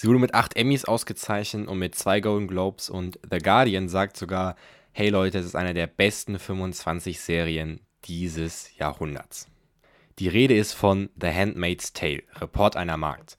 Sie wurde mit acht Emmys ausgezeichnet und mit zwei Golden Globes und The Guardian sagt sogar, hey Leute, es ist eine der besten 25 Serien dieses Jahrhunderts. Die Rede ist von The Handmaid's Tale, Report einer Magd.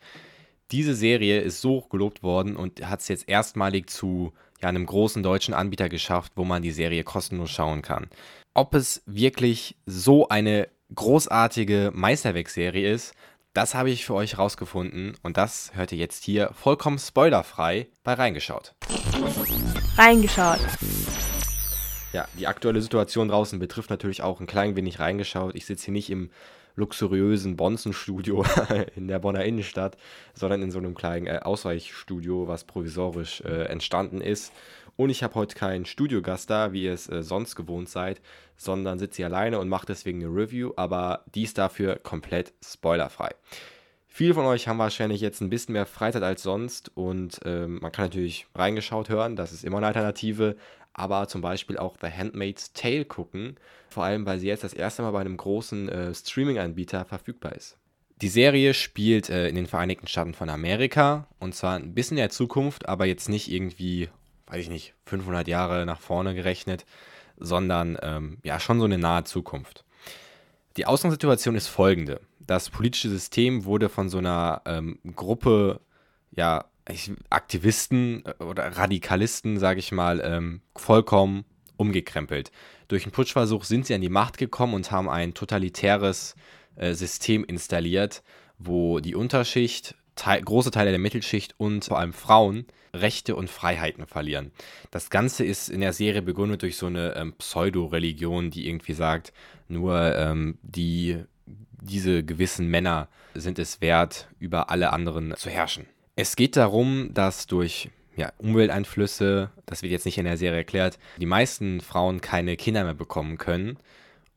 Diese Serie ist so gelobt worden und hat es jetzt erstmalig zu ja, einem großen deutschen Anbieter geschafft, wo man die Serie kostenlos schauen kann. Ob es wirklich so eine großartige Meisterwerkserie ist, das habe ich für euch rausgefunden und das hört ihr jetzt hier vollkommen spoilerfrei bei Reingeschaut. Reingeschaut. Ja, die aktuelle Situation draußen betrifft natürlich auch ein klein wenig reingeschaut. Ich sitze hier nicht im luxuriösen Bonzen-Studio in der Bonner Innenstadt, sondern in so einem kleinen äh, Ausweichstudio, was provisorisch äh, entstanden ist. Und ich habe heute keinen Studiogast da, wie ihr es äh, sonst gewohnt seid, sondern sitze hier alleine und mache deswegen eine Review, aber dies dafür komplett spoilerfrei. Viele von euch haben wahrscheinlich jetzt ein bisschen mehr Freizeit als sonst und ähm, man kann natürlich reingeschaut hören, das ist immer eine Alternative, aber zum Beispiel auch The Handmaid's Tale gucken, vor allem weil sie jetzt das erste Mal bei einem großen äh, Streaming-Anbieter verfügbar ist. Die Serie spielt äh, in den Vereinigten Staaten von Amerika und zwar ein bisschen in der Zukunft, aber jetzt nicht irgendwie, weiß ich nicht, 500 Jahre nach vorne gerechnet, sondern ähm, ja schon so eine nahe Zukunft. Die Ausgangssituation ist folgende. Das politische System wurde von so einer ähm, Gruppe ja, Aktivisten äh, oder Radikalisten, sage ich mal, ähm, vollkommen umgekrempelt. Durch einen Putschversuch sind sie an die Macht gekommen und haben ein totalitäres äh, System installiert, wo die Unterschicht, te große Teile der Mittelschicht und vor allem Frauen Rechte und Freiheiten verlieren. Das Ganze ist in der Serie begründet durch so eine ähm, Pseudo-Religion, die irgendwie sagt, nur ähm, die, diese gewissen Männer sind es wert, über alle anderen zu herrschen. Es geht darum, dass durch ja, Umwelteinflüsse, das wird jetzt nicht in der Serie erklärt, die meisten Frauen keine Kinder mehr bekommen können.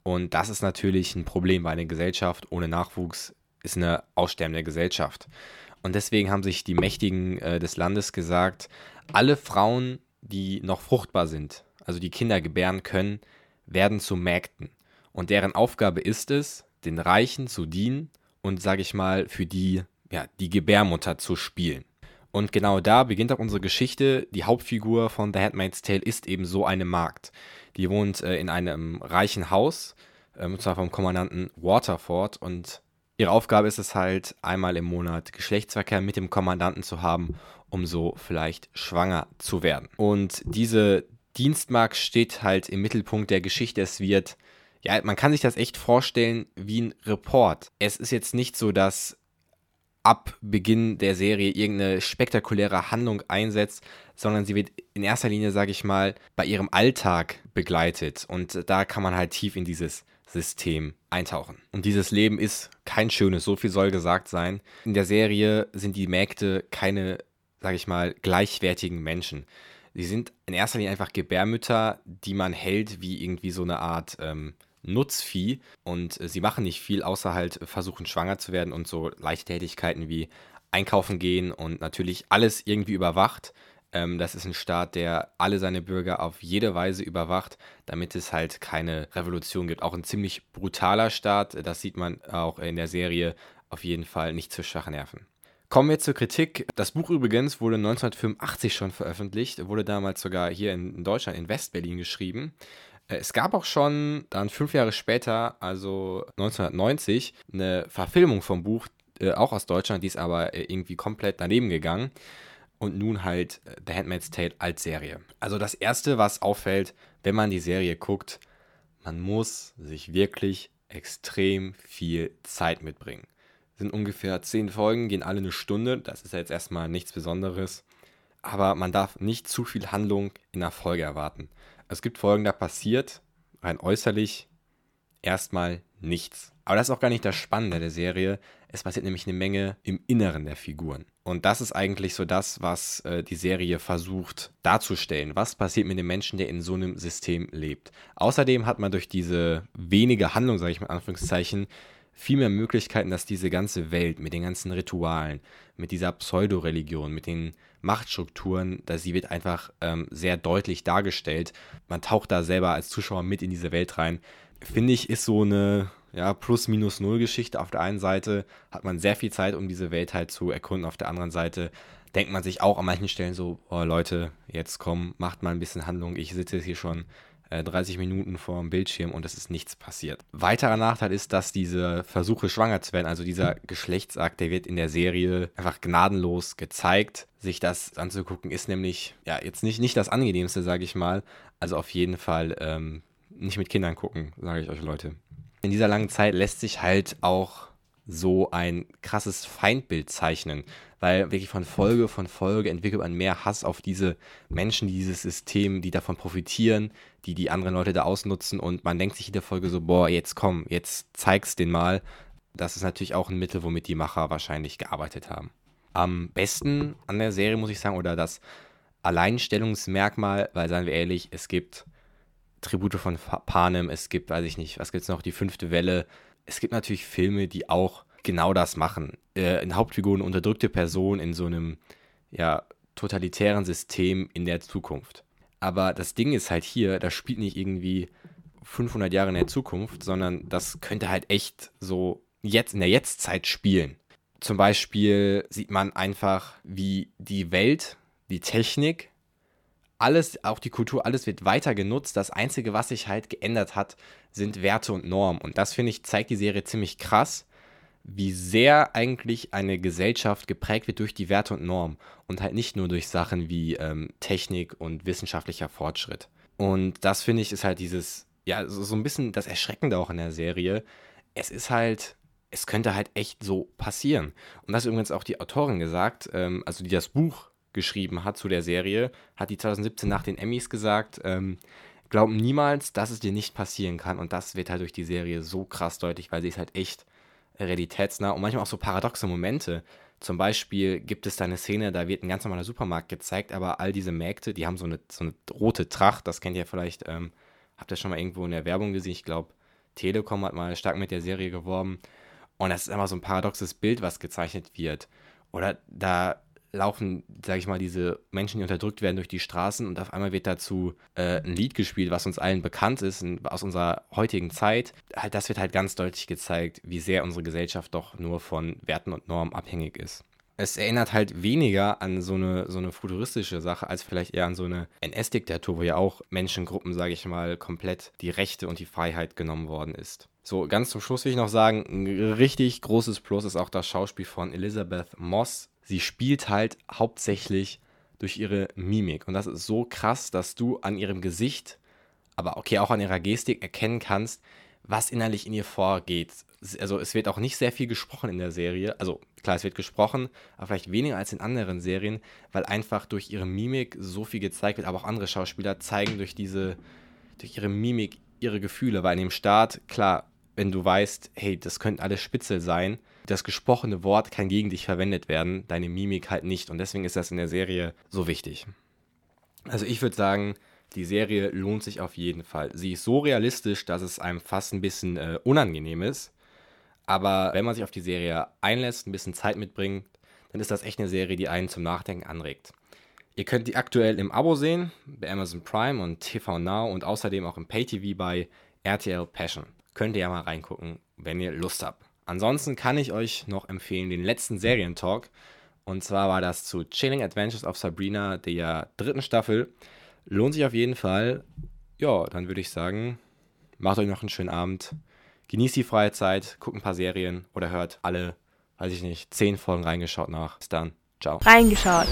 Und das ist natürlich ein Problem, weil eine Gesellschaft ohne Nachwuchs ist eine aussterbende Gesellschaft. Und deswegen haben sich die Mächtigen äh, des Landes gesagt, alle Frauen, die noch fruchtbar sind, also die Kinder gebären können, werden zu Mägden. Und deren Aufgabe ist es, den Reichen zu dienen und, sage ich mal, für die ja, die Gebärmutter zu spielen. Und genau da beginnt auch unsere Geschichte. Die Hauptfigur von The Handmaid's Tale ist eben so eine Magd. Die wohnt äh, in einem reichen Haus, äh, und zwar vom Kommandanten Waterford. Und ihre Aufgabe ist es halt, einmal im Monat Geschlechtsverkehr mit dem Kommandanten zu haben, um so vielleicht schwanger zu werden. Und diese Dienstmark steht halt im Mittelpunkt der Geschichte. Es wird, ja, man kann sich das echt vorstellen wie ein Report. Es ist jetzt nicht so, dass ab Beginn der Serie irgendeine spektakuläre Handlung einsetzt, sondern sie wird in erster Linie, sage ich mal, bei ihrem Alltag begleitet. Und da kann man halt tief in dieses System eintauchen. Und dieses Leben ist kein schönes, so viel soll gesagt sein. In der Serie sind die Mägde keine, sage ich mal, gleichwertigen Menschen. Sie sind in erster Linie einfach Gebärmütter, die man hält wie irgendwie so eine Art ähm, Nutzvieh und äh, sie machen nicht viel, außer halt versuchen schwanger zu werden und so leichte Tätigkeiten wie einkaufen gehen und natürlich alles irgendwie überwacht. Ähm, das ist ein Staat, der alle seine Bürger auf jede Weise überwacht, damit es halt keine Revolution gibt. Auch ein ziemlich brutaler Staat, das sieht man auch in der Serie, auf jeden Fall nicht zu schwachen Nerven. Kommen wir zur Kritik. Das Buch übrigens wurde 1985 schon veröffentlicht, wurde damals sogar hier in Deutschland, in Westberlin geschrieben. Äh, es gab auch schon dann fünf Jahre später, also 1990, eine Verfilmung vom Buch, äh, auch aus Deutschland, die ist aber äh, irgendwie komplett daneben gegangen. Und nun halt äh, The Handmaid's Tale als Serie. Also das Erste, was auffällt, wenn man die Serie guckt, man muss sich wirklich extrem viel Zeit mitbringen. Sind ungefähr zehn Folgen, gehen alle eine Stunde. Das ist ja jetzt erstmal nichts Besonderes. Aber man darf nicht zu viel Handlung in der Folge erwarten. Es gibt Folgen, da passiert rein äußerlich erstmal nichts. Aber das ist auch gar nicht das Spannende der Serie. Es passiert nämlich eine Menge im Inneren der Figuren. Und das ist eigentlich so das, was äh, die Serie versucht darzustellen. Was passiert mit dem Menschen, der in so einem System lebt? Außerdem hat man durch diese wenige Handlung, sage ich mal in Anführungszeichen, viel mehr Möglichkeiten, dass diese ganze Welt mit den ganzen Ritualen, mit dieser Pseudoreligion, mit den Machtstrukturen, da sie wird einfach ähm, sehr deutlich dargestellt. Man taucht da selber als Zuschauer mit in diese Welt rein. Finde ich, ist so eine ja, Plus-Minus-Null-Geschichte. Auf der einen Seite hat man sehr viel Zeit, um diese Welt halt zu erkunden. Auf der anderen Seite denkt man sich auch an manchen Stellen so, oh Leute, jetzt komm, macht mal ein bisschen Handlung. Ich sitze jetzt hier schon 30 äh, Minuten vor dem Bildschirm und es ist nichts passiert. Weiterer Nachteil ist, dass diese Versuche schwanger zu werden, also dieser Geschlechtsakt, der wird in der Serie einfach gnadenlos gezeigt. Sich das anzugucken ist nämlich ja jetzt nicht, nicht das angenehmste, sage ich mal. Also auf jeden Fall ähm, nicht mit Kindern gucken, sage ich euch Leute. In dieser langen Zeit lässt sich halt auch so ein krasses Feindbild zeichnen, weil wirklich von Folge von Folge entwickelt man mehr Hass auf diese Menschen, dieses System, die davon profitieren, die die anderen Leute da ausnutzen und man denkt sich in der Folge so, boah, jetzt komm, jetzt zeig's den mal. Das ist natürlich auch ein Mittel, womit die Macher wahrscheinlich gearbeitet haben. Am besten an der Serie muss ich sagen, oder das Alleinstellungsmerkmal, weil seien wir ehrlich, es gibt Tribute von Panem, es gibt, weiß ich nicht, was gibt's noch, die fünfte Welle. Es gibt natürlich Filme, die auch genau das machen. Äh, eine Hauptfigur, eine unterdrückte Person in so einem, ja, totalitären System in der Zukunft. Aber das Ding ist halt hier, das spielt nicht irgendwie 500 Jahre in der Zukunft, sondern das könnte halt echt so jetzt in der Jetztzeit spielen. Zum Beispiel sieht man einfach, wie die Welt, die Technik alles, auch die Kultur, alles wird weiter genutzt. Das Einzige, was sich halt geändert hat, sind Werte und Normen. Und das, finde ich, zeigt die Serie ziemlich krass, wie sehr eigentlich eine Gesellschaft geprägt wird durch die Werte und Normen und halt nicht nur durch Sachen wie ähm, Technik und wissenschaftlicher Fortschritt. Und das, finde ich, ist halt dieses, ja, so, so ein bisschen das Erschreckende auch in der Serie. Es ist halt es könnte halt echt so passieren. Und das ist übrigens auch die Autorin gesagt, ähm, also die das Buch geschrieben hat zu der Serie, hat die 2017 nach den Emmys gesagt, ähm, glauben niemals, dass es dir nicht passieren kann. Und das wird halt durch die Serie so krass deutlich, weil sie ist halt echt realitätsnah und manchmal auch so paradoxe Momente. Zum Beispiel gibt es da eine Szene, da wird ein ganz normaler Supermarkt gezeigt, aber all diese Märkte, die haben so eine, so eine rote Tracht, das kennt ihr vielleicht, ähm, habt ihr schon mal irgendwo in der Werbung gesehen, ich glaube, Telekom hat mal stark mit der Serie geworben. Und das ist einfach so ein paradoxes Bild, was gezeichnet wird. Oder da laufen, sage ich mal, diese Menschen, die unterdrückt werden, durch die Straßen und auf einmal wird dazu äh, ein Lied gespielt, was uns allen bekannt ist, aus unserer heutigen Zeit. Halt, das wird halt ganz deutlich gezeigt, wie sehr unsere Gesellschaft doch nur von Werten und Normen abhängig ist. Es erinnert halt weniger an so eine, so eine futuristische Sache, als vielleicht eher an so eine NS-Diktatur, wo ja auch Menschengruppen, sage ich mal, komplett die Rechte und die Freiheit genommen worden ist. So, ganz zum Schluss will ich noch sagen, ein richtig großes Plus ist auch das Schauspiel von Elizabeth Moss sie spielt halt hauptsächlich durch ihre Mimik. Und das ist so krass, dass du an ihrem Gesicht, aber okay, auch an ihrer Gestik erkennen kannst, was innerlich in ihr vorgeht. Also es wird auch nicht sehr viel gesprochen in der Serie. Also klar, es wird gesprochen, aber vielleicht weniger als in anderen Serien, weil einfach durch ihre Mimik so viel gezeigt wird. Aber auch andere Schauspieler zeigen durch diese, durch ihre Mimik ihre Gefühle. Weil in dem Start, klar, wenn du weißt, hey, das könnten alles Spitzel sein, das gesprochene Wort kann gegen dich verwendet werden, deine Mimik halt nicht. Und deswegen ist das in der Serie so wichtig. Also ich würde sagen, die Serie lohnt sich auf jeden Fall. Sie ist so realistisch, dass es einem fast ein bisschen äh, unangenehm ist. Aber wenn man sich auf die Serie einlässt, ein bisschen Zeit mitbringt, dann ist das echt eine Serie, die einen zum Nachdenken anregt. Ihr könnt die aktuell im Abo sehen, bei Amazon Prime und TV Now und außerdem auch im Pay-TV bei RTL Passion. Könnt ihr ja mal reingucken, wenn ihr Lust habt. Ansonsten kann ich euch noch empfehlen den letzten Serientalk. Und zwar war das zu Chilling Adventures of Sabrina der dritten Staffel. Lohnt sich auf jeden Fall. Ja, dann würde ich sagen, macht euch noch einen schönen Abend. Genießt die freie Zeit, guckt ein paar Serien oder hört alle, weiß ich nicht, zehn Folgen reingeschaut nach. Bis dann. Ciao. Reingeschaut.